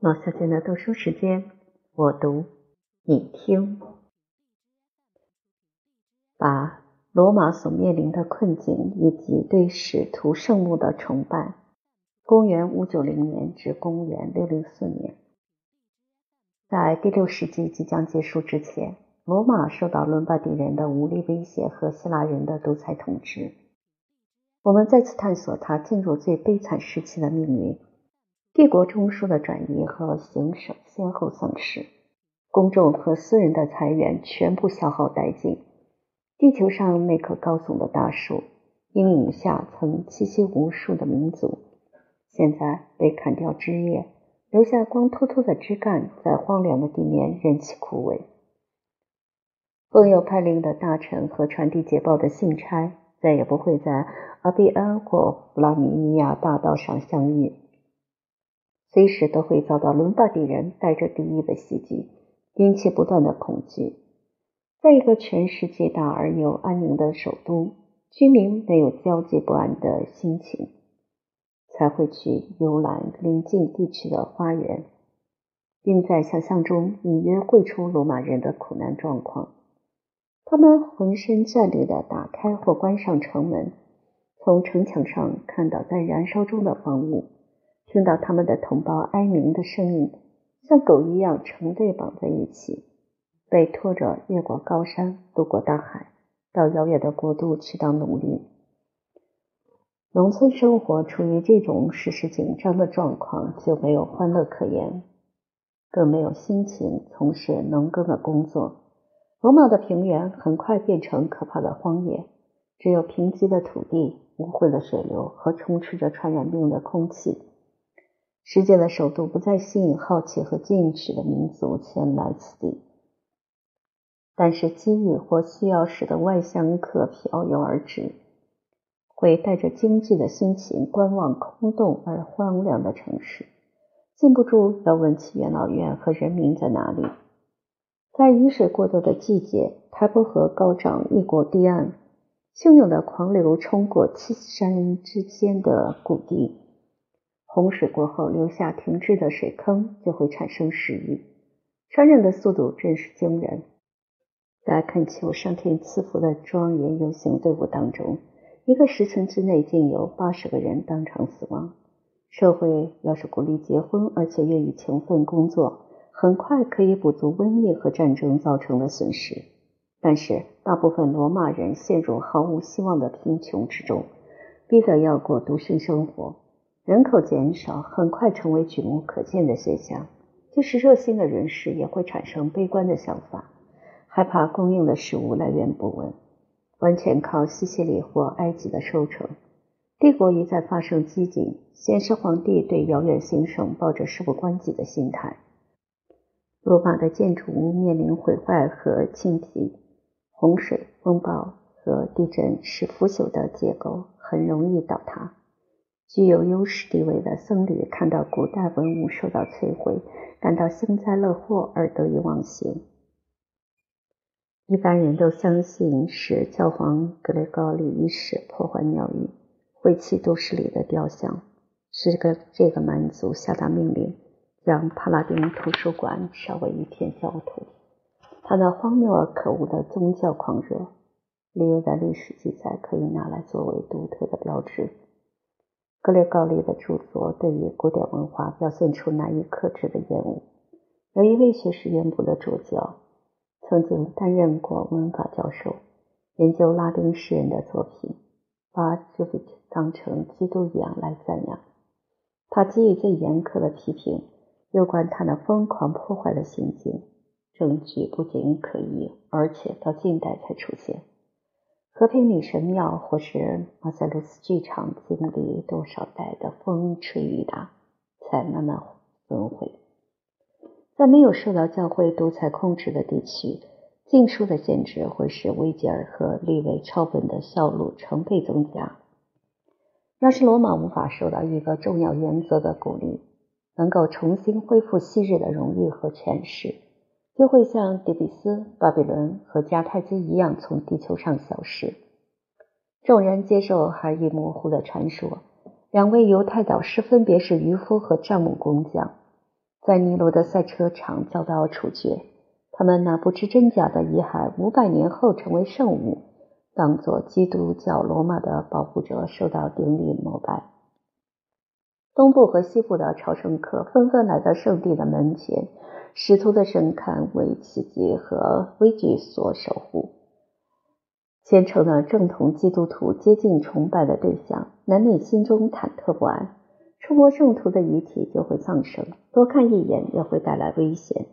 老小姐的读书时间，我读，你听。把罗马所面临的困境以及对使徒圣墓的崇拜。公元五九零年至公元六零四年，在第六世纪即将结束之前，罗马受到伦巴第人的武力威胁和希腊人的独裁统治。我们再次探索它进入最悲惨时期的命运。帝国中枢的转移和行省先后丧失，公众和私人的财源全部消耗殆尽。地球上那棵高耸的大树，阴影下曾栖息无数的民族，现在被砍掉枝叶，留下光秃秃的枝干，在荒凉的地面任其枯萎。奉有派令的大臣和传递捷报的信差，再也不会在阿比安或弗拉米尼亚大道上相遇。随时都会遭到伦巴第人带着敌意的袭击，引起不断的恐惧。在一个全世界大而又安宁的首都，居民没有焦急不安的心情，才会去游览邻近地区的花园，并在想象中隐约绘出罗马人的苦难状况。他们浑身战栗地打开或关上城门，从城墙上看到在燃烧中的房屋。听到他们的同胞哀鸣的声音，像狗一样成对绑在一起，被拖着越过高山，渡过大海，到遥远的国度去当奴隶。农村生活处于这种时时紧张的状况，就没有欢乐可言，更没有心情从事农耕的工作。罗马的平原很快变成可怕的荒野，只有贫瘠的土地、污秽的水流和充斥着传染病的空气。世界的首都不再吸引好奇和进取的民族前来此地，但是机遇或需要使得外乡客飘游而至，会带着惊惧的心情观望空洞而荒凉的城市，禁不住要问起元老院和人民在哪里。在雨水过多的季节，台伯河高涨一国堤岸，汹涌的狂流冲过七山之间的谷地。洪水过后留下停滞的水坑，就会产生石雨，传染的速度真是惊人。在恳求上天赐福的庄严游行队伍当中，一个时辰之内竟有八十个人当场死亡。社会要是鼓励结婚，而且愿意勤奋工作，很快可以补足瘟疫和战争造成的损失。但是，大部分罗马人陷入毫无希望的贫穷之中，逼得要过独身生活。人口减少很快成为举目可见的现象，即使热心的人士也会产生悲观的想法，害怕供应的食物来源不稳，完全靠西西里或埃及的收成。帝国一再发生饥馑，显示皇帝对遥远兴盛抱着事不关己的心态。罗马的建筑物面临毁坏和侵袭，洪水、风暴和地震使腐朽的结构很容易倒塌。具有优势地位的僧侣看到古代文物受到摧毁，感到幸灾乐祸而得意忘形。一般人都相信是教皇格雷高利一世破坏庙宇，毁弃都市里的雕像，是个这个蛮族下达命令，将帕拉丁图书馆烧为一片焦土。他那荒谬而可恶的宗教狂热，利用在历史记载可以拿来作为独特的标志。格列高利的著作对于古典文化表现出难以克制的厌恶。有一位学识渊博的主教，曾经担任过文法教授，研究拉丁诗人的作品，把 Jovit 当成基督一样来赞扬。他给予最严苛的批评，有关他那疯狂破坏的行径，证据不仅可疑，而且到近代才出现。和平女神庙或是马塞鲁斯剧场经历多少代的风吹雨打，才慢慢损毁。在没有受到教会独裁控制的地区，禁书的限制会使维吉尔和利维抄本的销路成倍增加。要是罗马无法受到一个重要原则的鼓励，能够重新恢复昔日的荣誉和权势。就会像底比斯、巴比伦和迦太基一样从地球上消失。众人接受含义模糊的传说：两位犹太导师分别是渔夫和账目工匠，在尼罗的赛车场遭到处决。他们那不知真假的遗骸，五百年后成为圣物，当作基督教罗马的保护者受到顶礼膜拜。东部和西部的朝圣客纷纷来到圣地的门前，使徒的神龛为奇迹和危惧所守护。虔诚的正统基督徒接近崇拜的对象，难免心中忐忑不安。触摸圣徒的遗体就会丧生，多看一眼也会带来危险。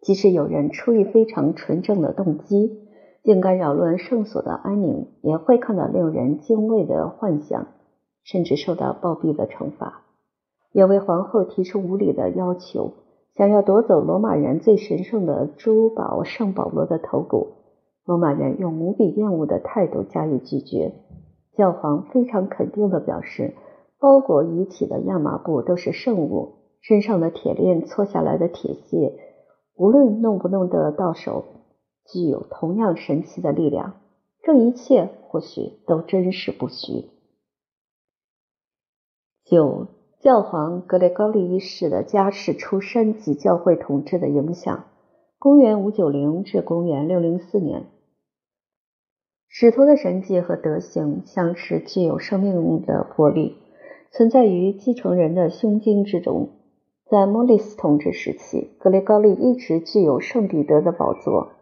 即使有人出于非常纯正的动机，竟敢扰乱圣所的安宁，也会看到令人敬畏的幻象，甚至受到暴毙的惩罚。有位皇后提出无理的要求，想要夺走罗马人最神圣的珠宝圣保罗的头骨。罗马人用无比厌恶的态度加以拒绝。教皇非常肯定地表示，包裹遗体的亚麻布都是圣物，身上的铁链搓下来的铁屑。无论弄不弄得到手，具有同样神奇的力量。这一切或许都真实不虚。九，教皇格雷高利一世的家世出身及教会统治的影响。公元五九零至公元六零四年，使徒的神迹和德行像是具有生命的活力，存在于继承人的胸襟之中。在莫里斯统治时期，格雷高利一直具有圣彼得的宝座。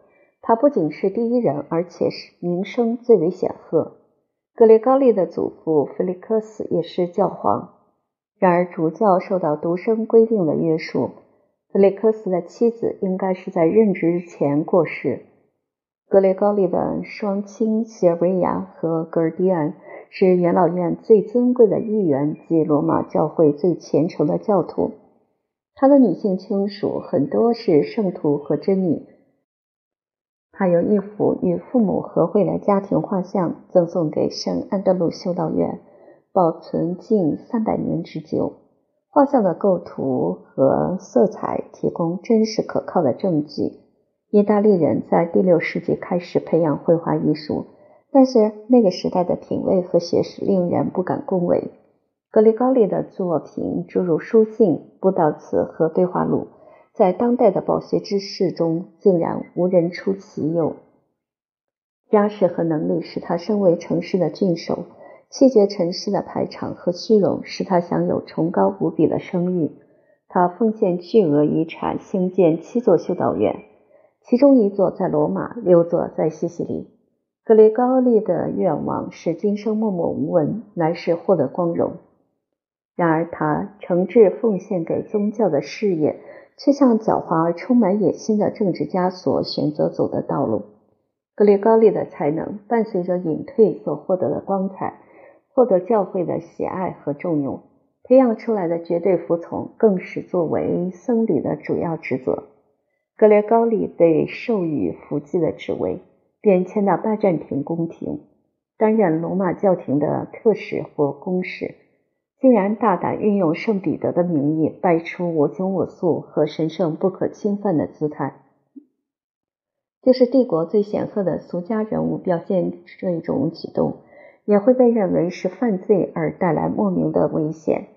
他不仅是第一人，而且是名声最为显赫。格雷高利的祖父菲利克斯也是教皇。然而，主教受到独生规定的约束，格雷克斯的妻子应该是在任职前过世。格雷高利的双亲谢维亚和格尔迪安是元老院最尊贵的议员及罗马教会最虔诚的教徒。他的女性亲属很多是圣徒和贞女。他有一幅与父母合绘的家庭画像，赠送给圣安德鲁修道院，保存近三百年之久。画像的构图和色彩提供真实可靠的证据。意大利人在第六世纪开始培养绘画艺术，但是那个时代的品味和学识令人不敢恭维。格里高利的作品，诸如书信、布道词和对话录，在当代的饱学之士中竟然无人出其右。家世和能力使他身为城市的郡守，弃绝尘世的排场和虚荣，使他享有崇高无比的声誉。他奉献巨额遗产，兴建七座修道院，其中一座在罗马，六座在西西里。格雷高利的愿望是今生默默无闻，来世获得光荣。然而，他诚挚奉献给宗教的事业，却像狡猾而充满野心的政治家所选择走的道路。格雷高利的才能伴随着隐退所获得的光彩，获得教会的喜爱和重用，培养出来的绝对服从更是作为僧侣的主要职责。格列高利被授予辅祭的职位，便迁到拜占庭宫廷，担任罗马教廷的特使或公使。竟然大胆运用圣彼得的名义，摆出我行我素和神圣不可侵犯的姿态，就是帝国最显赫的俗家人物表现这一种举动，也会被认为是犯罪而带来莫名的危险。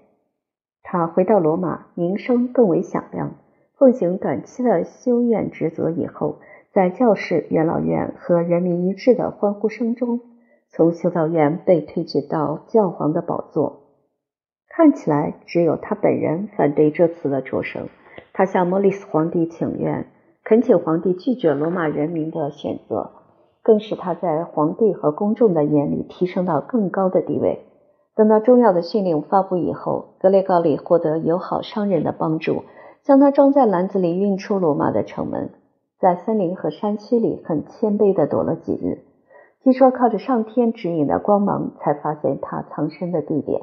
他回到罗马，名声更为响亮。奉行短期的修院职责以后，在教士、元老院和人民一致的欢呼声中，从修道院被推举到教皇的宝座。看起来只有他本人反对这次的擢升。他向莫里斯皇帝请愿，恳请皇帝拒绝罗马人民的选择，更使他在皇帝和公众的眼里提升到更高的地位。等到重要的训令发布以后，格雷高利获得友好商人的帮助，将他装在篮子里运出罗马的城门，在森林和山区里很谦卑地躲了几日。据说靠着上天指引的光芒，才发现他藏身的地点。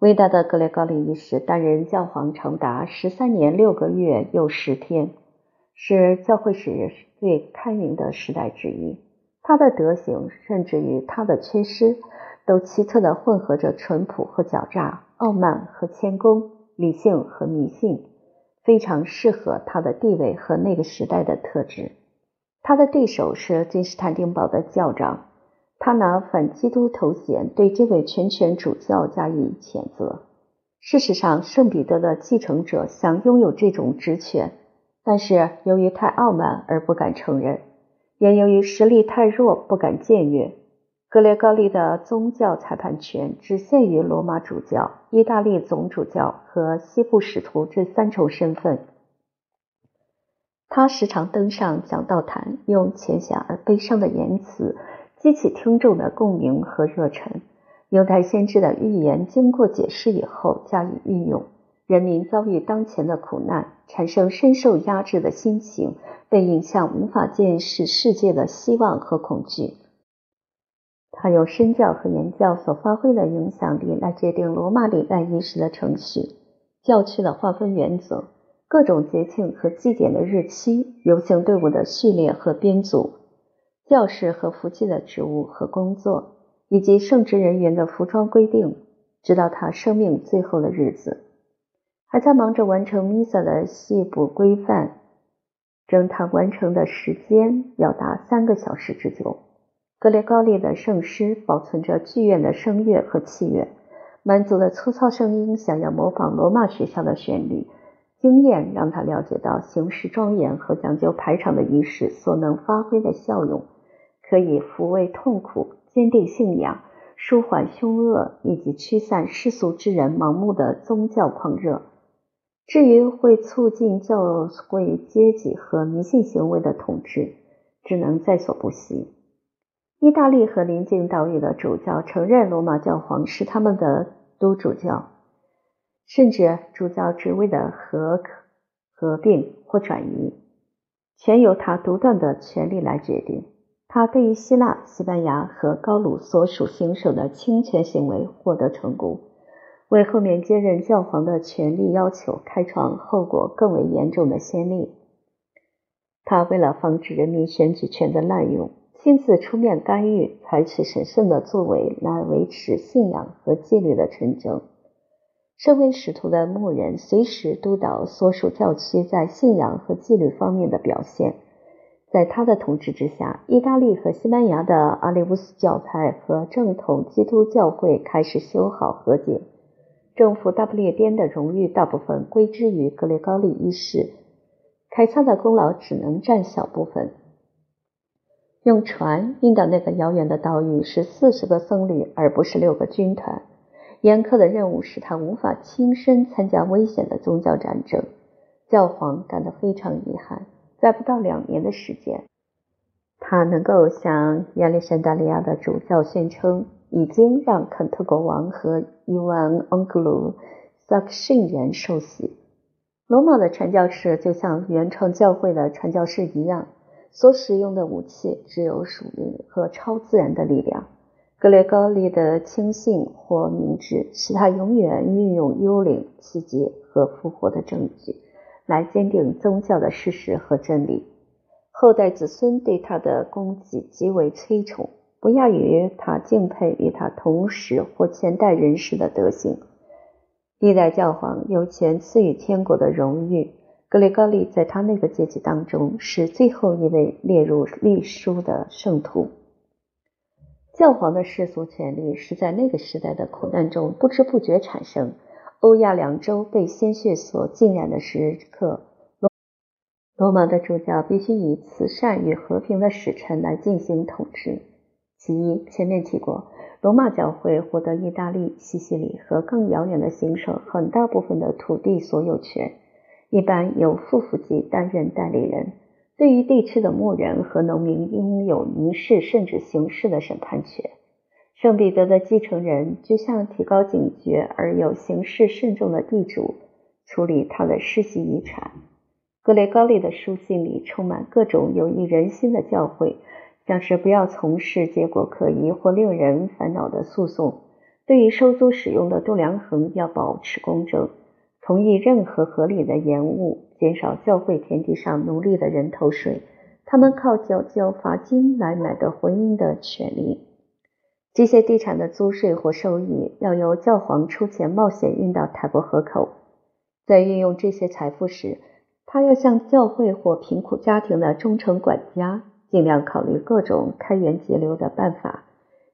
伟大的格雷高利一世担任教皇长达十三年六个月又十天，是教会史最开明的时代之一。他的德行，甚至于他的缺失，都奇特地混合着淳朴和狡诈、傲慢和谦恭、理性和迷信，非常适合他的地位和那个时代的特质。他的对手是君士坦丁堡的教长。他拿反基督头衔对这位全权主教加以谴责。事实上，圣彼得的继承者想拥有这种职权，但是由于太傲慢而不敢承认，也由于实力太弱不敢僭越。格列高利的宗教裁判权只限于罗马主教、意大利总主教和西部使徒这三重身份。他时常登上讲道坛，用浅显而悲伤的言辞激起听众的共鸣和热忱。犹太先知的预言经过解释以后加以运用，人民遭遇当前的苦难，产生深受压制的心情，被影响无法见识世界的希望和恐惧。他用身教和言教所发挥的影响力来决定罗马礼拜仪式的程序、教区的划分原则、各种节庆和祭典的日期、游行队伍的序列和编组、教士和服祭的职务和工作。以及圣职人员的服装规定，直到他生命最后的日子，还在忙着完成弥撒的细部规范。整堂完成的时间要达三个小时之久。格列高利的圣诗保存着剧院的声乐和器乐，满足了粗糙声音想要模仿罗马学校的旋律。经验让他了解到形式庄严和讲究排场的仪式所能发挥的效用，可以抚慰痛苦。坚定信仰，舒缓凶恶，以及驱散世俗之人盲目的宗教狂热。至于会促进教会阶级和迷信行为的统治，只能在所不惜。意大利和邻近岛屿的主教承认罗马教皇是他们的督主教，甚至主教职位的合合并或转移，全由他独断的权力来决定。他对于希腊、西班牙和高卢所属行省的侵权行为获得成功，为后面接任教皇的权力要求开创后果更为严重的先例。他为了防止人民选举权的滥用，亲自出面干预，采取神圣的作为来维持信仰和纪律的纯正。身为使徒的牧人，随时督导所属教区在信仰和纪律方面的表现。在他的统治之下，意大利和西班牙的阿里乌斯教派和正统基督教会开始修好和解。征服大不列颠的荣誉大部分归之于格雷高利一世，凯撒的功劳只能占小部分。用船运到那个遥远的岛屿是四十个僧侣，而不是六个军团。严苛的任务使他无法亲身参加危险的宗教战争。教皇感到非常遗憾。在不到两年的时间，他能够向亚历山大利亚的主教宣称，已经让肯特国王和伊万恩格鲁萨克逊人受洗。罗马的传教士就像原创教会的传教士一样，所使用的武器只有属灵和超自然的力量。格列高利的轻信或明智，使他永远运用幽灵、奇迹和复活的证据。来坚定宗教的事实和真理，后代子孙对他的功绩极为推崇，不亚于他敬佩与他同时或前代人士的德行。历代教皇有权赐予天国的荣誉，格雷高利在他那个阶级当中是最后一位列入历书的圣徒。教皇的世俗权力是在那个时代的苦难中不知不觉产生。欧亚两洲被鲜血所浸染的时刻，罗罗马的主教必须以慈善与和平的使臣来进行统治。其一，前面提过，罗马教会获得意大利、西西里和更遥远的行省很大部分的土地所有权，一般由副府级担任代理人。对于地区的牧人和农民，拥有民事甚至刑事的审判权。圣彼得的继承人就像提高警觉而又行事慎重的地主，处理他的世袭遗产。格雷高利的书信里充满各种有益人心的教诲，像是不要从事结果可疑或令人烦恼的诉讼；对于收租使用的度量衡要保持公正；同意任何合理的延误；减少教会田地上奴隶的人头税，他们靠缴交罚金来买得婚姻的权利。这些地产的租税或收益要由教皇出钱冒险运到泰伯河口。在运用这些财富时，他要向教会或贫苦家庭的忠诚管家，尽量考虑各种开源节流的办法，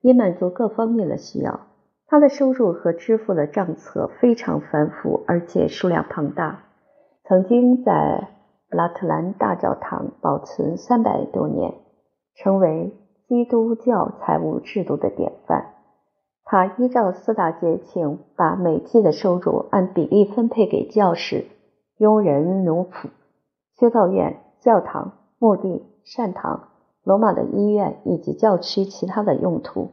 以满足各方面的需要。他的收入和支付的账册非常繁复，而且数量庞大，曾经在布拉特兰大教堂保存三百多年，成为基督教财务制度的典范。他依照四大节庆，把每季的收入按比例分配给教士、佣人、奴仆、修道院、教堂、墓地、善堂、罗马的医院以及教区其他的用途。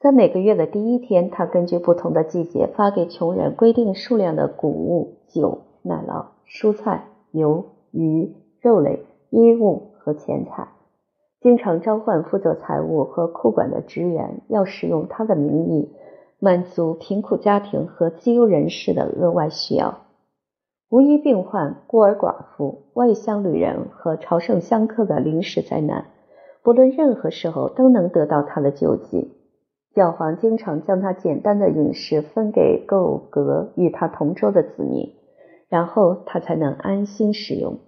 在每个月的第一天，他根据不同的季节发给穷人规定数量的谷物、酒、奶酪、蔬菜、油、鱼、肉类、衣物和钱财，经常召唤负责财务和库管的职员，要使用他的名义满足贫苦家庭和自由人士的额外需要。无一病患、孤儿寡妇、外乡旅人和朝圣香客的临时灾难，不论任何时候都能得到他的救济。教皇经常将他简单的饮食分给够格与他同桌的子民，然后他才能安心使用。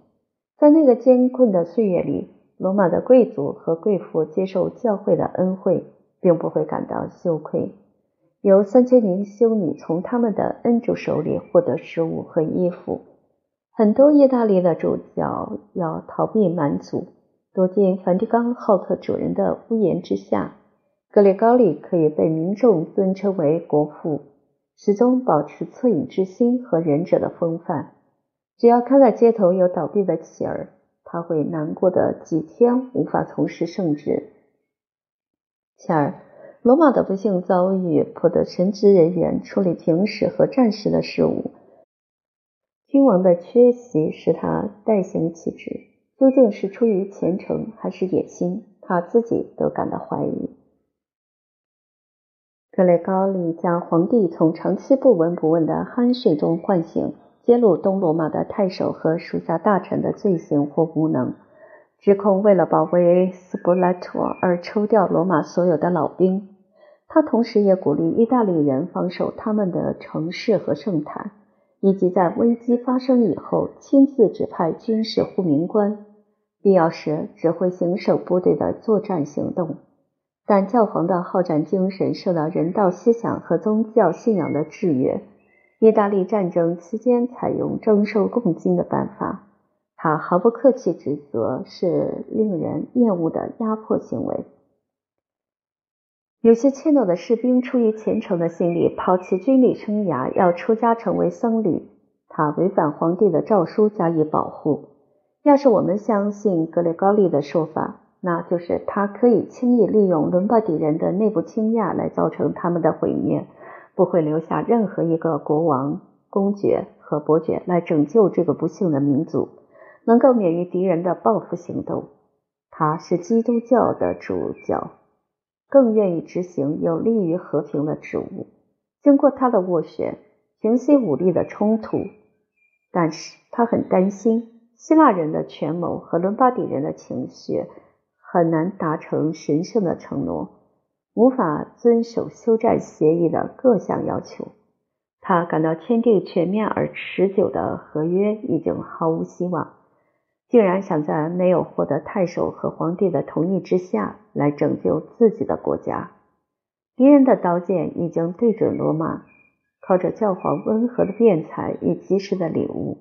在那个艰困的岁月里，罗马的贵族和贵妇接受教会的恩惠，并不会感到羞愧。有三千名修女从他们的恩主手里获得食物和衣服。很多意大利的主教要逃避蛮族，躲进梵蒂冈浩特主人的屋檐之下。格列高利可以被民众尊称为国父，始终保持恻隐之心和仁者的风范。只要看到街头有倒闭的乞儿，他会难过的几天无法从事圣职。乞儿，罗马的不幸遭遇迫得神职人员处理平时和战时的事务。君王的缺席使他代行其职，究竟是出于虔诚还是野心，他自己都感到怀疑。格雷高利将皇帝从长期不闻不问的酣睡中唤醒，揭露东罗马的太守和属下大臣的罪行或无能，指控为了保卫斯普拉托而抽调罗马所有的老兵。他同时也鼓励意大利人防守他们的城市和圣坛，以及在危机发生以后亲自指派军事护民官，必要时指挥行省部队的作战行动。但教皇的好战精神受到人道思想和宗教信仰的制约。意大利战争期间采用征收贡金的办法，他毫不客气指责是令人厌恶的压迫行为。有些怯懦的士兵出于虔诚的心理，抛弃军旅生涯，要出家成为僧侣。他违反皇帝的诏书加以保护。要是我们相信格雷高利的说法。那就是他可以轻易利用伦巴底人的内部倾轧来造成他们的毁灭，不会留下任何一个国王、公爵和伯爵来拯救这个不幸的民族，能够免于敌人的报复行动。他是基督教的主教，更愿意执行有利于和平的职务。经过他的斡旋，平息武力的冲突，但是他很担心希腊人的权谋和伦巴底人的情绪。很难达成神圣的承诺，无法遵守休战协议的各项要求。他感到签订全面而持久的合约已经毫无希望，竟然想在没有获得太守和皇帝的同意之下来拯救自己的国家。敌人的刀剑已经对准罗马，靠着教皇温和的辩才与及时的礼物，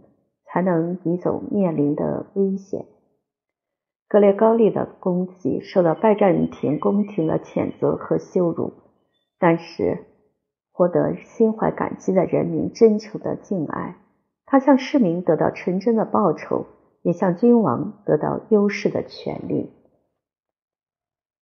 才能移走面临的危险。格列高利的功绩受到拜占庭宫廷的谴责和羞辱，但是获得心怀感激的人民真诚的敬爱。他向市民得到纯真的报酬，也向君王得到优势的权利。